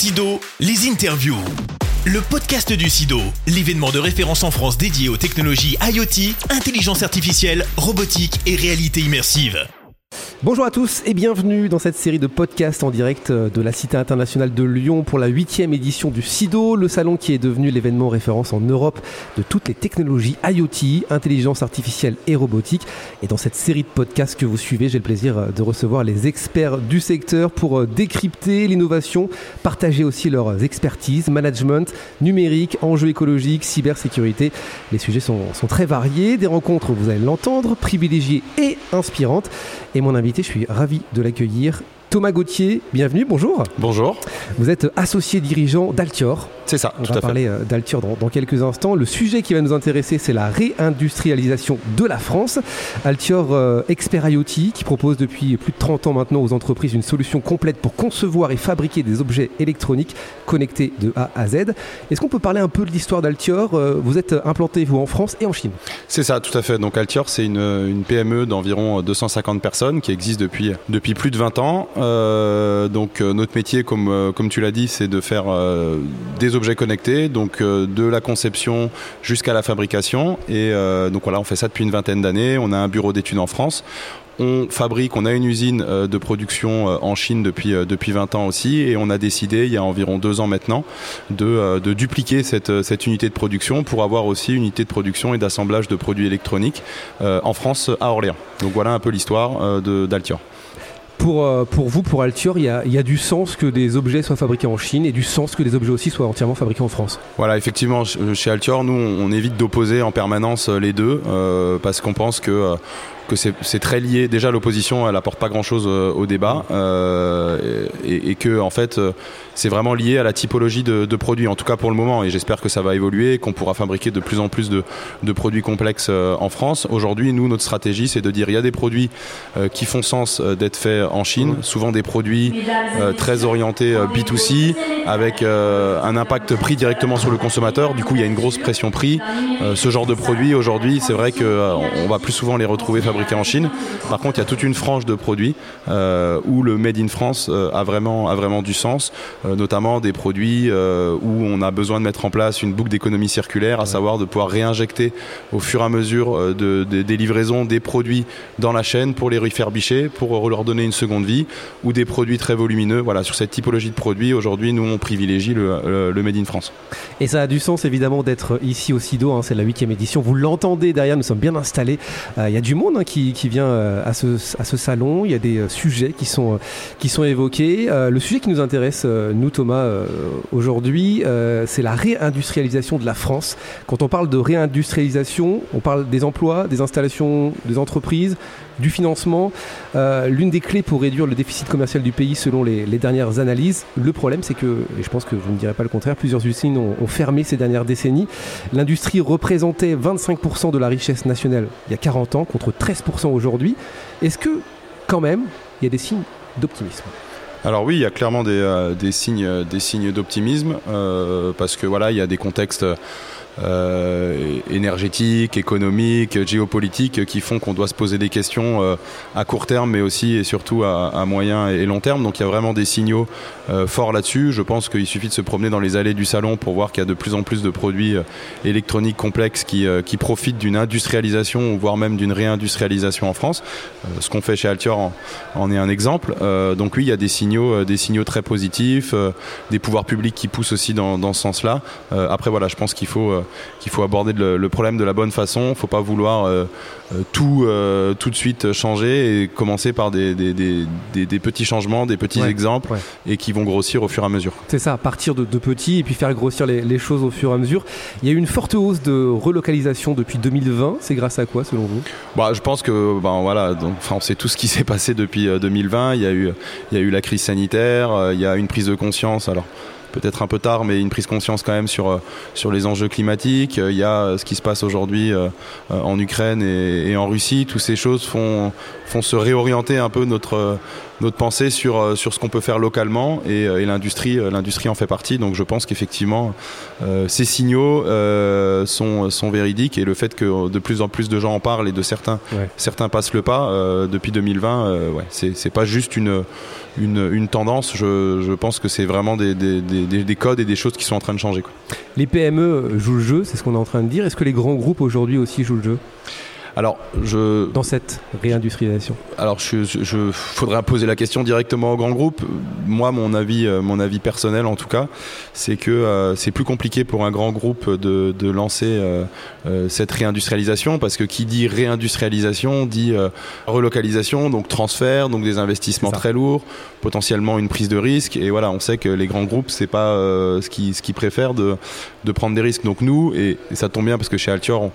Sido, les interviews. Le podcast du SIDO, l'événement de référence en France dédié aux technologies IoT, intelligence artificielle, robotique et réalité immersive. Bonjour à tous et bienvenue dans cette série de podcasts en direct euh, de la Cité internationale de Lyon pour la huitième édition du SIDO, le salon qui est devenu l'événement référence en Europe de toutes les technologies IoT, intelligence artificielle et robotique. Et dans cette série de podcasts que vous suivez, j'ai le plaisir euh, de recevoir les experts du secteur pour euh, décrypter l'innovation, partager aussi leurs expertises, management, numérique, enjeux écologiques, cybersécurité. Les sujets sont, sont très variés, des rencontres, vous allez l'entendre, privilégiées et inspirantes. Et mon invité, je suis ravi de l'accueillir. Thomas Gauthier, bienvenue, bonjour. Bonjour. Vous êtes associé dirigeant d'Altior. C'est ça, On tout va à parler euh, d'Altior dans, dans quelques instants. Le sujet qui va nous intéresser, c'est la réindustrialisation de la France. Altior, euh, expert IoT, qui propose depuis plus de 30 ans maintenant aux entreprises une solution complète pour concevoir et fabriquer des objets électroniques connectés de A à Z. Est-ce qu'on peut parler un peu de l'histoire d'Altior Euh, Vous êtes implanté, vous, en France et en Chine. C'est ça, tout à fait. Donc Altior, c'est une, une PME d'environ 250 personnes qui existe depuis, depuis plus de 20 ans. Euh, donc notre métier, comme, comme tu l'as dit, c'est de faire euh, des objets connectés, donc euh, de la conception jusqu'à la fabrication. Et euh, donc voilà, on fait ça depuis une vingtaine d'années. On a un bureau d'études en France. On fabrique, on a une usine euh, de production en Chine depuis, depuis 20 ans aussi et on a décidé il y a environ deux ans maintenant de, de dupliquer cette, cette unité de production pour avoir aussi une unité de production et d'assemblage de produits électroniques en France à Orléans. Donc voilà un peu l'histoire d'Altior. Pour, euh, pour vous, pour Altior, il y, a, du sens que des objets soient fabriqués en Chine et du sens que des objets aussi soient entièrement fabriqués en France. Voilà, effectivement, ch- chez Altior, nous, on évite d'opposer en permanence euh, les deux euh, parce qu'on pense que que c'est très lié. Déjà, l'opposition, elle apporte pas grand-chose euh, au débat euh, et, et que en fait, euh, c'est vraiment lié à la typologie de, de produits. En tout cas pour le moment, et j'espère que ça va évoluer, qu'on pourra fabriquer de plus en plus de, de produits complexes en France. Aujourd'hui, nous, notre stratégie, c'est de dire il y a des produits qui font sens d'être faits en Chine, souvent des produits très orientés euh, B2C, avec un impact prix directement sur le consommateur. Du coup, il y a une grosse pression prix. Ce genre de produits, aujourd'hui, c'est vrai que euh, on va plus souvent les retrouver fabriqués en Chine. Par contre, il y a toute une frange de produits euh, où le Made in France euh, a, vraiment, a vraiment du sens, euh, notamment des produits où on a besoin de mettre en place une boucle d'économie circulaire, à savoir de pouvoir réinjecter au fur et à mesure de- de- des livraisons des produits dans la chaîne pour les refurbisher, pour leur donner une seconde vie, ou des produits très volumineux. Voilà, sur cette typologie de produits, aujourd'hui, nous, on privilégie le, le- le Made in France. Et ça a du sens évidemment d'être ici au SIDO, hein, c'est la huitième édition. Vous l'entendez derrière, nous sommes bien installés. Euh, Il y a du monde hein, qui, qui vient euh, à, ce, salon, il y a des euh, sujets qui sont, euh, qui sont évoqués. Le sujet qui nous intéresse, nous Thomas, aujourd'hui, c'est la réindustrialisation de la France. Quand on parle de réindustrialisation, on parle des emplois, des installations, des entreprises, du financement. L'une des clés pour réduire le déficit commercial du pays selon les, les dernières analyses, le problème c'est que, et je pense que vous ne direz pas le contraire, plusieurs usines ont, ont fermé ces dernières décennies. L'industrie représentait 25% de la richesse nationale il y a 40 ans contre 13% aujourd'hui. Est-ce que quand même il y a des signes d'optimisme? Alors oui, il y a clairement des, euh, euh, signes d'optimisme euh, parce que voilà, il y a des contextes énergétiques, économiques, géopolitiques qui font qu'on doit se poser des questions euh, à court terme, mais aussi et surtout à, moyen et long terme. Donc il y a vraiment des signaux euh, forts là-dessus. Je pense qu'il suffit de se promener dans les allées du salon pour voir qu'il y a de plus en plus de produits euh, électroniques complexes qui, euh, profitent d'une industrialisation, voire même d'une réindustrialisation en France. Euh, ce qu'on fait chez Altior en, est un exemple. Euh, donc oui, il y a des signaux, euh, des signaux très positifs, euh, des pouvoirs publics qui poussent aussi dans, dans ce sens-là. Euh, après voilà, je pense qu'il faut, euh, qu'il faut aborder le, le problème de la bonne façon. Il ne faut pas vouloir euh, euh, tout, euh, tout de suite changer et commencer par des, des, des, des- des petits changements, des petits Ouais, exemples ouais. et qui vont grossir au fur et à mesure. C'est ça, partir de, de petits et puis faire grossir les, les choses au fur et à mesure. Il y a eu une forte hausse de relocalisation depuis 2020. C'est grâce à quoi selon vous? Bah, je pense que ben voilà, donc, on sait tout ce qui s'est passé depuis euh, 2020. Il y a eu, il y a eu la crise sanitaire, il y a une prise de conscience. Alors peut-être un peu tard, mais une prise conscience quand même sur euh, sur les enjeux climatiques. Euh, Il y a euh, ce qui se passe aujourd'hui euh, euh, en Ukraine et, en Russie. Toutes ces choses font font se réorienter un peu notre euh, notre pensée sur, sur ce qu'on peut faire localement et, et l'industrie, l'industrie en fait partie. Donc je pense qu'effectivement, ces signaux sont, sont véridiques et le fait que de plus en plus de gens en parlent et de certains, certains passent le pas depuis 2020, ouais, c'est pas juste une une, tendance. Je, pense que c'est vraiment des, des, codes et des choses qui sont en train de changer. Les PME jouent le jeu, c'est ce qu'on est en train de dire. Est-ce que les grands groupes aujourd'hui aussi jouent le jeu? Alors, je... Dans cette réindustrialisation Alors, je, je, faudrait poser la question directement au grand groupe. Moi, mon avis, euh, mon avis personnel, en tout cas, c'est que euh, c'est plus compliqué pour un grand groupe de, de lancer euh, cette réindustrialisation, parce que qui dit réindustrialisation dit relocalisation, donc transfert, donc des investissements très lourds, potentiellement une prise de risque. Et voilà, on sait que les grands groupes, c'est pas ce qu'ils ce qui préfèrent de, de prendre des risques. Donc nous, et, et ça tombe bien parce que chez Altior, on,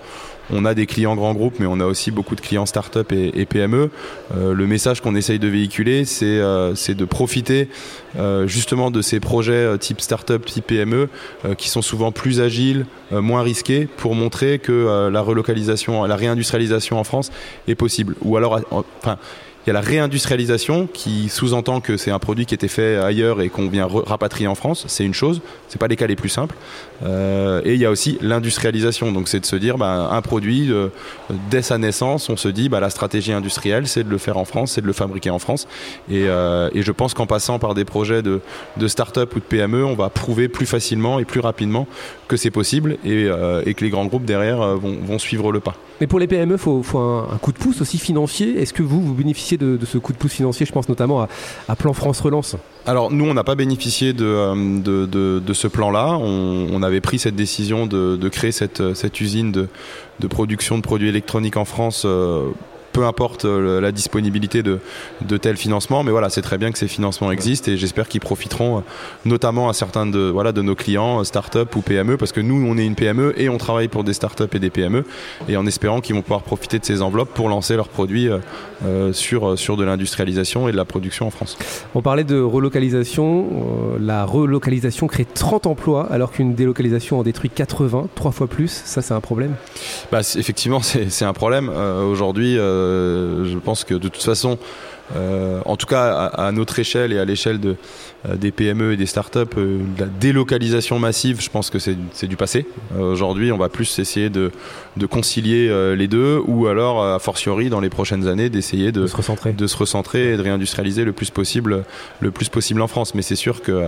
on a des clients grands groupes, mais on a aussi beaucoup de clients start-up et, PME. Euh, le message qu'on essaye de véhiculer, c'est euh, de profiter euh, justement de ces projets type start-up, type PME, qui sont souvent plus agiles, moins risqués, pour montrer que la relocalisation, la réindustrialisation en France est possible. Ou alors, enfin, il y a la réindustrialisation qui sous-entend que c'est un produit qui était fait ailleurs et qu'on vient rapatrier en France. C'est une chose. C'est pas les cas les plus simples. Euh, et il y a aussi l'industrialisation. Donc c'est de se dire, bah, un produit euh, dès sa naissance, on se dit, bah, la stratégie industrielle, c'est de le faire en France, c'est de le fabriquer en France. Et, euh, je pense qu'en passant par des projets de, start-up ou de PME, on va prouver plus facilement et plus rapidement que c'est possible et, que les grands groupes derrière vont, suivre le pas. Mais pour les PME, il faut, faut un, un, coup de pouce aussi financier. Est-ce que vous, vous bénéficiez de, ce coup de pouce financier Je pense notamment à, Plan France Relance. Alors nous, on n'a pas bénéficié de, euh, ce plan-là. On, avait pris cette décision de, créer cette, cette usine de, production de produits électroniques en France. Euh, peu importe euh, la disponibilité de, de tels financements. Mais voilà, c'est très bien que ces financements existent et j'espère qu'ils profiteront euh, notamment à certains de, voilà, de nos clients, euh, start-up ou PME, parce que nous, on est une PME et on travaille pour des start-up et des PME, et en espérant qu'ils vont pouvoir profiter de ces enveloppes pour lancer leurs produits sur, sur de l'industrialisation et de la production en France. On parlait de relocalisation. la relocalisation crée 30 emplois alors qu'une délocalisation en détruit 80, trois fois plus. Ça, c'est un problème? Bah, Effectivement, c'est un problème. Aujourd'hui, je pense que de toute façon, euh, en tout cas à, notre échelle et à l'échelle de, euh, des PME et des startups, la délocalisation massive, je pense que c'est du passé. Aujourd'hui, on va plus essayer de, de concilier les deux, ou alors, a fortiori, dans les prochaines années, d'essayer de, se recentrer. de se recentrer et de réindustrialiser le plus possible, le plus possible en France. Mais c'est sûr que,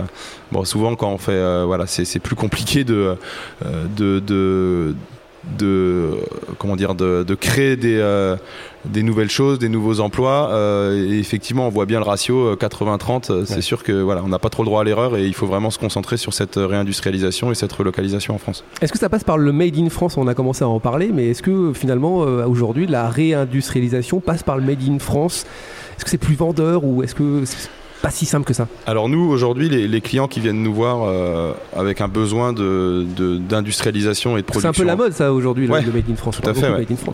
bon, souvent quand on fait, voilà, c'est plus compliqué de, de, de de comment dire de, créer des, euh, des nouvelles choses, des nouveaux emplois. Euh, et effectivement, on voit bien le ratio 80-30. Euh, c'est sûr que voilà, on n'a pas trop le droit à l'erreur et il faut vraiment se concentrer sur cette réindustrialisation et cette relocalisation en France. Est-ce que ça passe par le Made in France? On a commencé à en parler, mais est-ce que finalement aujourd'hui la réindustrialisation passe par le Made in France? Est-ce que c'est plus vendeur ou est-ce que pas si simple que ça. Alors nous, aujourd'hui, les, clients qui viennent nous voir euh, avec un besoin d'industrialisation de, et de production... C'est un peu la mode ça aujourd'hui, le Made in France. Tout à fait.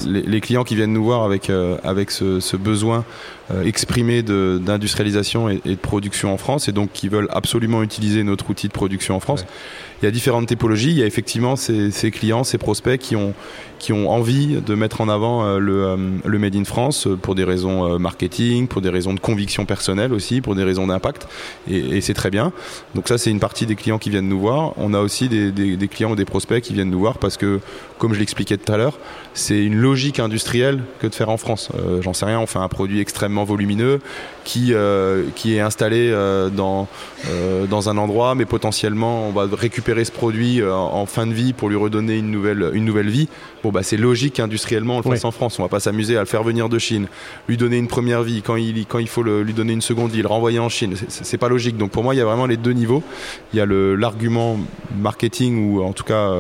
Les, clients qui viennent nous voir avec, euh, avec ce, besoin euh, exprimé d'industrialisation et, de production en France et donc qui veulent absolument utiliser notre outil de production en France il y a différentes typologies. Il y a effectivement ces, clients, ces prospects qui ont, qui ont envie de mettre en avant euh, le, euh, le Made in France euh, pour des raisons marketing, pour des raisons de conviction personnelle aussi, pour des raisons d'impact. Et, c'est très bien. Donc ça, c'est une partie des clients qui viennent nous voir. On a aussi des, clients ou des prospects qui viennent nous voir parce que, comme je l'expliquais tout à l'heure, c'est une logique industrielle que de faire en France. J'en sais rien, on fait un produit extrêmement volumineux qui, qui est installé dans, dans un endroit, mais potentiellement on va récupérer ce produit euh, en fin de vie pour lui redonner une nouvelle, une nouvelle vie, bon bah c'est logique industriellement on le fasse en France. On va pas s'amuser à le faire venir de Chine, lui donner une première vie quand il, quand il faut lui donner une seconde vie, le renvoyer en Chine. C'est pas logique. Donc pour moi il y a vraiment les deux niveaux. Il y a l'argument marketing ou en tout cas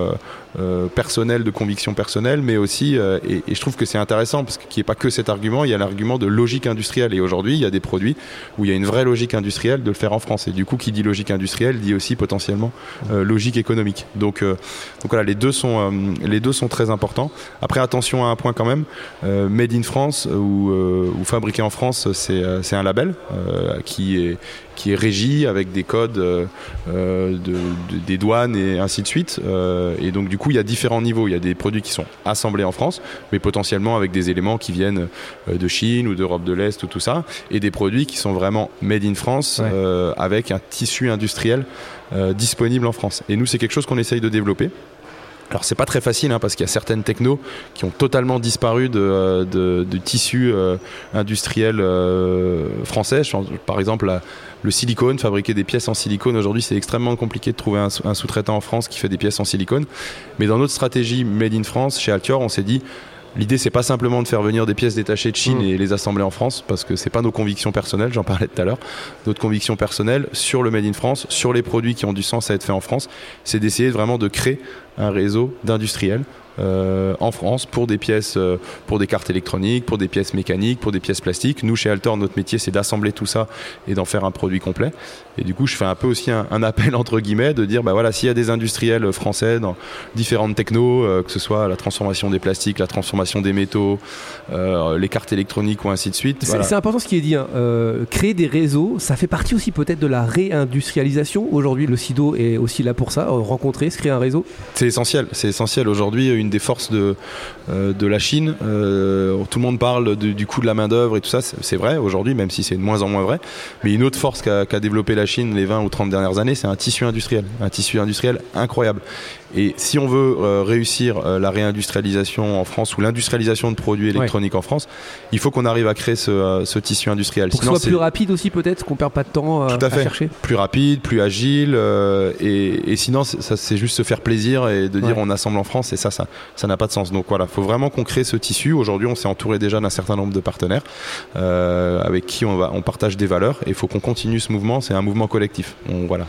euh, personnel, de conviction personnelle, mais aussi, euh, et, je trouve que c'est intéressant parce qu'il n'y a pas que cet argument, il y a l'argument de logique industrielle. Et aujourd'hui, il y a des produits où il y a une vraie logique industrielle de le faire en France. Et du coup, qui dit logique industrielle dit aussi potentiellement euh, logique économique. Donc, donc voilà, les deux sont les deux sont très importants. Après, attention à un point quand même, Made in France ou, ou fabriqué en France, c'est un label qui est qui est régi avec des codes des douanes et ainsi de suite. et donc du coup, il y a différents niveaux. Il y a des produits qui sont assemblés en France, mais potentiellement avec des éléments qui viennent de Chine ou d'Europe de l'Est ou tout ça, et des produits qui sont vraiment made in France avec un tissu industriel disponible en France. Et nous, c'est quelque chose qu'on essaye de développer. Alors c'est pas très facile hein, parce qu'il y a certaines technos qui ont totalement disparu de, euh, tissu euh, industriel euh, français. Par exemple, le silicone, fabriquer des pièces en silicone aujourd'hui, c'est extrêmement compliqué de trouver un sous-traitant en France qui fait des pièces en silicone. Mais dans notre stratégie Made in France, chez Altior, on s'est dit L'idée, c'est pas simplement de faire venir des pièces détachées de Chine mm. et les assembler en France, parce que c'est pas nos convictions personnelles, j'en parlais tout à l'heure. Notre conviction personnelle sur le Made in France, sur les produits qui ont du sens à être faits en France, c'est d'essayer vraiment de créer un réseau d'industriels euh, en France pour des pièces, euh, pour des cartes électroniques, pour des pièces mécaniques, pour des pièces plastiques. Nous, chez Altor, notre métier, c'est d'assembler tout ça et d'en faire un produit complet. Et du coup, je fais un peu aussi un, appel entre guillemets de dire, bah voilà, s'il y a des industriels français dans différentes technos, euh, que ce soit la transformation des plastiques, la transformation des métaux, les cartes électroniques ou ainsi de suite. C'est important ce qui est dit. Hein. créer des réseaux, ça fait partie aussi peut-être de la réindustrialisation. Aujourd'hui, le SIDO est aussi là pour ça, rencontrer, se créer un réseau. C'est essentiel. C'est essentiel aujourd'hui des forces de, euh, la Chine. Euh, tout le monde parle du coût de la main-d'œuvre et tout ça, c'est vrai aujourd'hui, même si c'est de moins en moins vrai. Mais une autre force qu'a développé la Chine les 20 ou 30 dernières années, c'est un tissu industriel. Un tissu industriel incroyable. Et si on veut euh, réussir la réindustrialisation en France ou l'industrialisation de produits électroniques en France, il faut qu'on arrive à créer ce, tissu industriel. Pour que ce soit plus rapide aussi peut-être, qu'on perd pas de temps Tout à, fait. chercher. Plus rapide, plus agile. Et, sinon, ça c'est juste se faire plaisir et de dire on assemble en France et ça, ça, ça n'a pas de sens. Donc voilà, il faut vraiment qu'on crée ce tissu. Aujourd'hui, on s'est entouré déjà d'un certain nombre de partenaires euh, avec qui on, va, on partage des valeurs et il faut qu'on continue ce mouvement. C'est un mouvement collectif. On, voilà,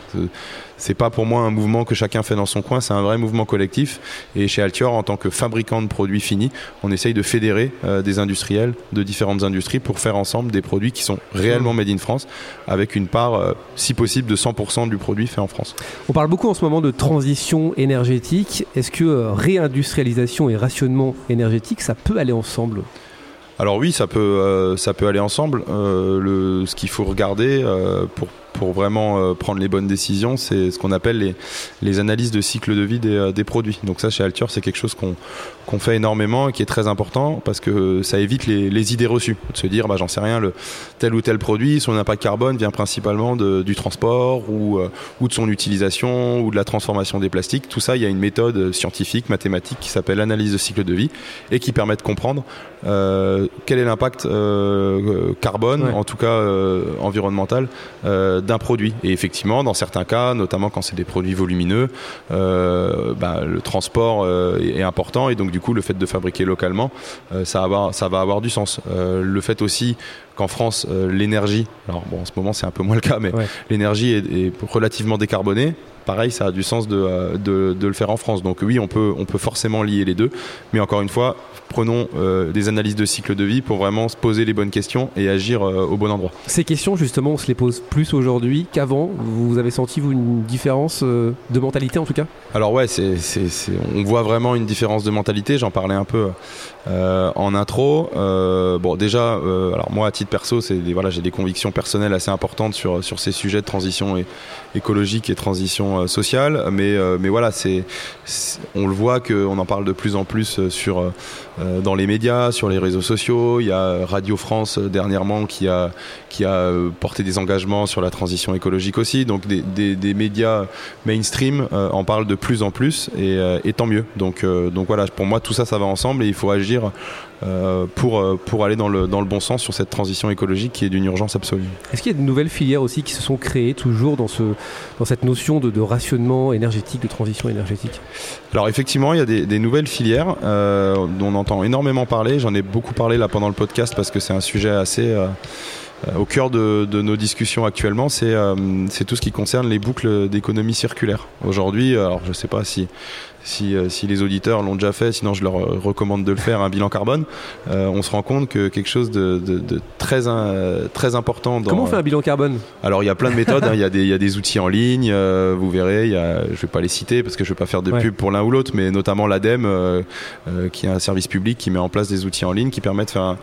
c'est pas pour moi un mouvement que chacun fait dans son coin, c'est un vrai mouvement collectif. Et chez Altior, en tant que fabricant de produits finis, on essaye de fédérer euh, des industriels de différentes industries pour faire ensemble des produits qui sont réellement made in France, avec une part, euh, si possible, de 100% du produit fait en France. On parle beaucoup en ce moment de transition énergétique. Est-ce que euh, réindustrialisation et rationnement énergétique, ça peut aller ensemble? Alors oui, ça peut, ça peut aller ensemble. le, ce qu'il faut regarder pour pour vraiment euh, prendre les bonnes décisions, c'est ce qu'on appelle les, les, analyses de cycle de vie des, euh, des produits. Donc ça, chez Altior, c'est quelque chose qu'on fait énormément et qui est très important parce que ça évite les, les idées reçues. De se dire, bah, j'en sais rien, le, tel ou tel produit, son impact carbone vient principalement de, du transport ou, euh, ou de son utilisation ou de la transformation des plastiques. Tout ça, il y a une méthode scientifique, mathématique qui s'appelle l'analyse de cycle de vie et qui permet de comprendre euh, quel est l'impact euh, carbone, en tout cas environnemental, d'un produit. Et effectivement, dans certains cas, notamment quand c'est des produits volumineux, euh, bah, le transport euh, est important et donc du coup, le fait de fabriquer localement, euh, ça, va avoir, ça va avoir du sens. le fait aussi qu'en France, l'énergie, alors bon, en ce moment c'est un peu moins le cas, mais l'énergie est, est relativement décarbonée pareil, ça a du sens de, de, de, le faire en France. Donc oui, on peut, on peut forcément lier les deux. Mais encore une fois, prenons euh, des analyses de cycle de vie pour vraiment se poser les bonnes questions et agir euh, au bon endroit. Ces questions, justement, on se les pose plus aujourd'hui qu'avant. Vous avez senti, vous, une différence euh, de mentalité en tout cas? Alors ouais, c'est, on voit vraiment une différence de mentalité. J'en parlais un peu en intro. bon, déjà, alors moi, à titre perso, c'est voilà, j'ai des convictions personnelles assez importantes sur, sur ces sujets de transition écologique et transition sociale. Mais, mais voilà, c'est, on le voit qu'on en parle de plus en plus sur euh, dans les médias, sur les réseaux sociaux. Il y a Radio France euh, dernièrement qui a, euh, porté des engagements sur la transition écologique aussi. Donc des, des, médias mainstream en parlent de plus en plus et, tant mieux. Donc, donc voilà, pour moi tout ça, ça va ensemble et il faut agir euh, pour, euh, pour aller dans le, dans le bon sens sur cette transition écologique qui est d'une urgence absolue. Est-ce qu'il y a de nouvelles filières aussi qui se sont créées toujours dans, ce, dans cette notion de, de rationnement énergétique, de transition énergétique? Alors effectivement, il y a des, des nouvelles filières euh, dont on entend énormément parler. J'en ai beaucoup parlé là pendant le podcast parce que c'est un sujet assez... au cœur de, de, nos discussions actuellement, c'est tout ce qui concerne les boucles d'économie circulaire. Aujourd'hui, alors je ne sais pas si euh, si, les auditeurs l'ont déjà fait, sinon je leur euh, recommande de le faire, un bilan carbone, euh, on se rend compte que quelque chose de, très, très important. Comment on fait un bilan carbone? Alors il y a plein de méthodes, hein. il, y a des, y, a des outils en ligne, vous verrez, y a, je ne vais pas les citer parce que je ne vais pas faire de pub pour l'un ou l'autre, mais notamment l'ADEME, qui est un service public qui met en place des outils en ligne qui permettent de faire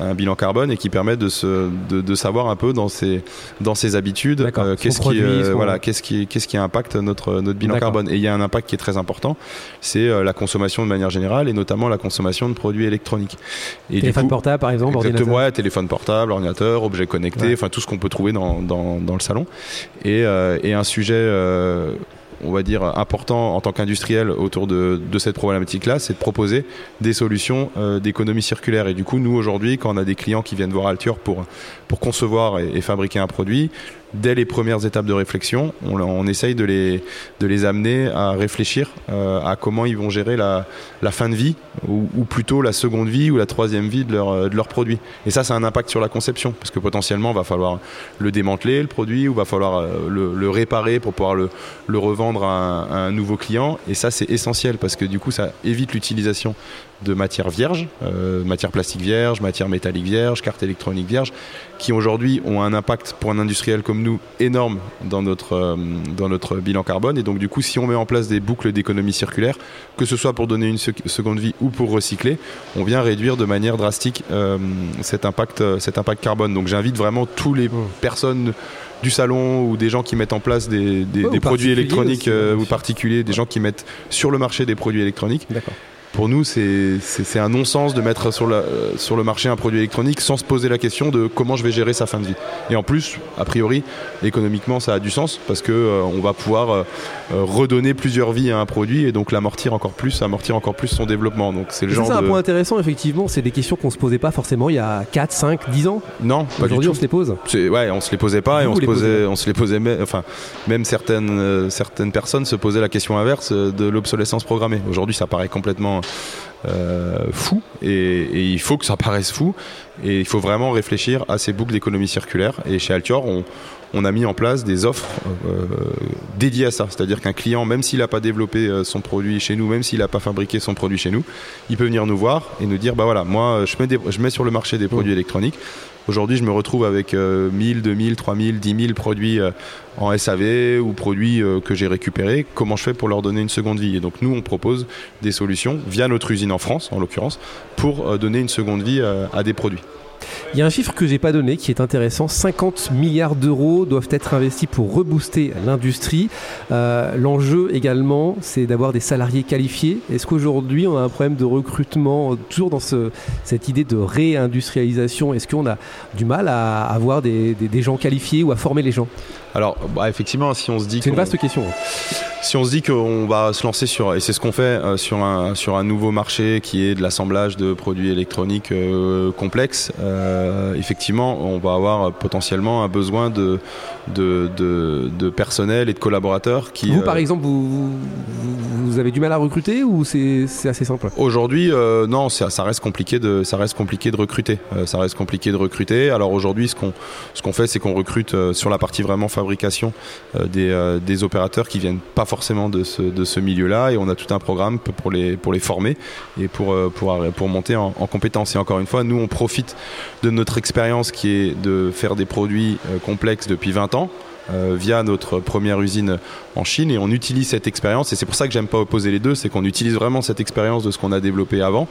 un, bilan carbone et qui permet de se, de, savoir un peu dans ses, dans ses habitudes qu'est-ce qui, voilà, qu'est-ce qui, qu'est-ce qui impacte notre, notre bilan carbone. Et il y a un impact qui est très important, c'est la consommation de manière générale et notamment la consommation de produits électroniques. Et téléphone portable par exemple, exactement, ouais, téléphone portable, ordinateur, objet connecté, enfin tout ce qu'on peut trouver dans, dans, dans le salon. Et, et un sujet on va dire, important en tant qu'industriel autour de, cette problématique-là, c'est de proposer des solutions euh, d'économie circulaire. Et du coup, nous, aujourd'hui, quand on a des clients qui viennent voir Altior pour, pour concevoir et fabriquer un produit, dès les premières étapes de réflexion, on, essaye de les, de les amener à réfléchir euh, à comment ils vont gérer la, fin de vie, ou, plutôt la seconde vie ou la troisième vie de leur, de leur produit. Et ça, c'est un impact sur la conception, parce que potentiellement, il va falloir le démanteler, le produit, ou va falloir euh, le, réparer pour pouvoir le, le revendre à un, nouveau client. Et ça, c'est essentiel, parce que du coup, ça évite l'utilisation de matières vierges, euh, matières plastiques vierges, matières métalliques vierges, cartes électroniques vierges, qui aujourd'hui ont un impact pour un industriel comme nous énorme dans notre, euh, dans notre bilan carbone. Et donc du coup, si on met en place des boucles d'économie circulaire, que ce soit pour donner une seconde vie ou pour recycler, on vient réduire de manière drastique euh, cet, impact, cet impact carbone. Donc j'invite vraiment tous les personnes du salon ou des gens qui mettent en place des, produits électroniques ou particuliers, des gens qui mettent sur le marché des produits électroniques pour nous, c'est un non-sens de mettre sur, la, sur le marché un produit électronique sans se poser la question de comment je vais gérer sa fin de vie. Et en plus, a priori, économiquement, ça a du sens parce que euh, on va pouvoir euh, euh, redonner plusieurs vies à un produit et donc l'amortir encore plus, amortir encore plus son développement. Donc c'est le genre. C'est un point intéressant, effectivement. C'est des questions qu'on se posait pas forcément il y a 4, 5, 10 ans. Non, Aujourd'hui, on se les pose. Ouais, on se les posait pas et on se, posait, on se les posait. Enfin, même certaines, certaines personnes se posaient la question inverse de l'obsolescence programmée. Aujourd'hui, ça paraît complètement euh, fou. Et, il faut que ça paraisse fou. Et il faut vraiment réfléchir à ces boucles d'économie circulaire et chez Altior on, a mis en place des offres euh, dédiées à ça. C'est-à-dire qu'un client même s'il n'a pas développé euh, son produit chez nous même s'il n'a pas fabriqué son produit chez nous il peut venir nous voir et nous dire bah voilà moi je mets, je mets sur le marché des produits électroniques Aujourd'hui, je me retrouve avec 1000, 2000, 3000, 10 000 produits euh, en SAV ou produits euh, que j'ai récupérés. Comment je fais pour leur donner une seconde vie? Et donc, nous, on propose des solutions via notre usine en France, en l'occurrence, pour euh, donner une seconde vie à des produits. Il y a un chiffre que j'ai pas donné qui est intéressant 50 milliards d'euros doivent être investis pour rebooster l'industrie. Euh, l'enjeu également, c'est d'avoir des salariés qualifiés. Est-ce qu'aujourd'hui, on a un problème de recrutement, toujours dans cette idée de réindustrialisation? Est-ce qu'on a du mal à avoir des, gens qualifiés ou à former les gens? Alors, bah, effectivement, si on se dit. C'est une vaste question. Si on se dit qu'on va se lancer sur, et c'est ce qu'on fait, euh, sur, un, sur un nouveau marché qui est de l'assemblage de produits électroniques euh, complexes, euh, effectivement, on va avoir potentiellement un besoin de, de, de, personnel et de collaborateurs qui. Vous, par exemple, vous, vous, avez du mal à recruter ou c'est assez simple? Aujourd'hui, non, ça, ça, reste compliqué de, ça reste compliqué de recruter. ça reste compliqué de recruter. Alors aujourd'hui, ce qu'on ce qu'on fait, c'est qu'on recrute sur la partie vraiment fabrication des, des opérateurs qui viennent pas forcément de ce, de ce milieu-là et on a tout un programme pour les, pour les former et pour, euh, pour, pour monter en, en compétences. Et encore une fois, nous, on profite de notre expérience qui est de faire des produits euh, complexes depuis 20 ans. Euh, via notre première usine en Chine et on utilise cette expérience et c'est pour ça que j'aime pas opposer les deux c'est qu'on utilise vraiment cette expérience de ce qu'on a développé avant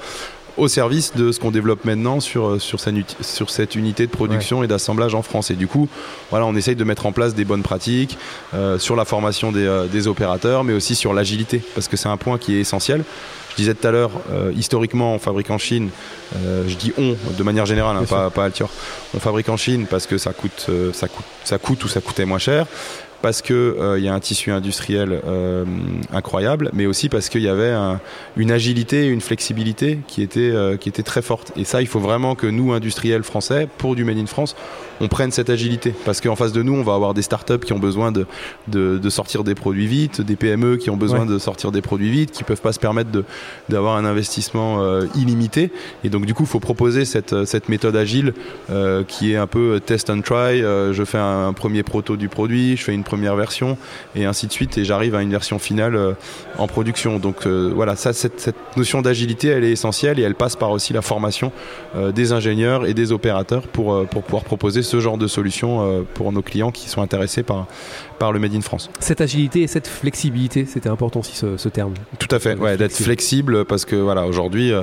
au service de ce qu'on développe maintenant sur, euh, sur, sur, cette unité de production et d'assemblage en France. Et du coup, voilà, on essaye de mettre en place des bonnes pratiques euh, sur la formation des, euh, des, opérateurs, mais aussi sur l'agilité, parce que c'est un point qui est essentiel. Je disais tout à l'heure, historiquement, on fabrique en Chine, je dis on de manière générale, hein, pas, pas Altior, on fabrique en Chine parce que ça coûte, ça coûte, ça coûte ou ça coûtait moins cher parce qu'il euh, y a un tissu industriel euh, incroyable, mais aussi parce qu'il y avait une agilité et une flexibilité qui était, euh, très forte. Et ça, il faut vraiment que nous, industriels français, pour du Made in France, on prenne cette agilité. Parce qu'en face de nous, on va avoir des startups qui ont besoin de, de, sortir des produits vite, des PME qui ont besoin de sortir des produits vite, qui peuvent pas se permettre d'avoir un investissement illimité. Et donc, du coup, il faut proposer cette, cette méthode agile qui est un peu test and try. je fais un, un premier proto du produit, je fais une première version et ainsi de suite et j'arrive à une version finale euh, en production. Donc euh, voilà, ça, cette, notion d'agilité, elle est essentielle et elle passe par aussi la formation euh, des ingénieurs et des opérateurs pour, pour pouvoir proposer ce genre de solution pour nos clients qui sont intéressés par, par le Made in France. Cette agilité et cette flexibilité, c'était important aussi ce, terme. Tout à fait, ouais, d'être flexible parce que voilà, aujourd'hui,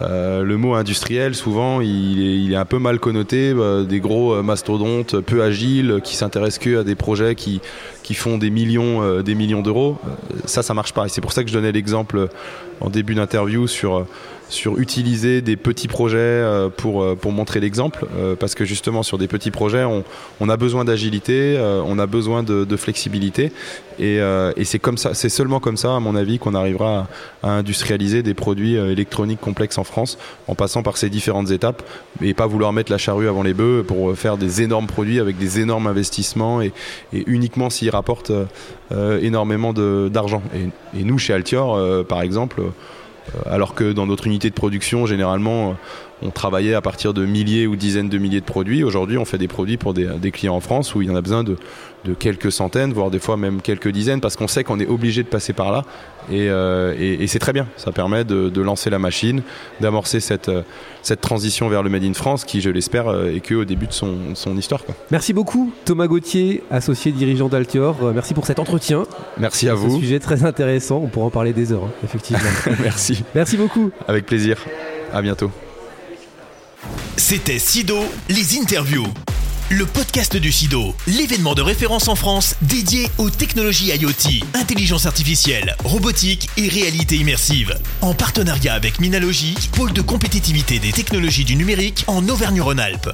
euh, le mot industriel, souvent, il est, un peu mal connoté. Euh, des gros euh, mastodontes peu agiles qui s'intéressent que à des projets qui, qui font des millions, des millions d'euros. ça, ça marche pas. Et c'est pour ça que je donnais l'exemple en début d'interview sur sur utiliser des petits projets euh, pour, euh, pour montrer l'exemple, euh, parce que justement sur des petits projets, on, on a besoin d'agilité, on a besoin de, de flexibilité, et, et c'est comme ça, c'est seulement comme ça, à mon avis, qu'on arrivera à, industrialiser des produits électroniques complexes en France, en passant par ces différentes étapes, et pas vouloir mettre la charrue avant les bœufs pour faire des énormes produits avec des énormes investissements et, et uniquement s'ils rapportent énormément d'argent. Et, et, nous, chez Altior, par exemple, alors que dans notre unité de production, généralement, on travaillait à partir de milliers ou dizaines de milliers de produits. Aujourd'hui, on fait des produits pour des, clients en France où il y en a besoin de, quelques centaines, voire des fois même quelques dizaines, parce qu'on sait qu'on est obligé de passer par là. Et, euh, c'est très bien. Ça permet de, lancer la machine, d'amorcer cette, cette transition vers le Made in France, qui, je l'espère, est que au début de son, histoire. Merci beaucoup, Thomas Gauthier, associé dirigeant d'Altior. Merci pour cet entretien. Merci à vous. Un sujet très intéressant. On pourra en parler des heures, hein, effectivement. Merci. Merci beaucoup. Avec plaisir. À bientôt. C'était Sido, les interviews. Le podcast du SIDO, l'événement de référence en France dédié aux technologies IoT, intelligence artificielle, robotique et réalité immersive. En partenariat avec Minalogy, pôle de compétitivité des technologies du numérique en Auvergne-Rhône-Alpes.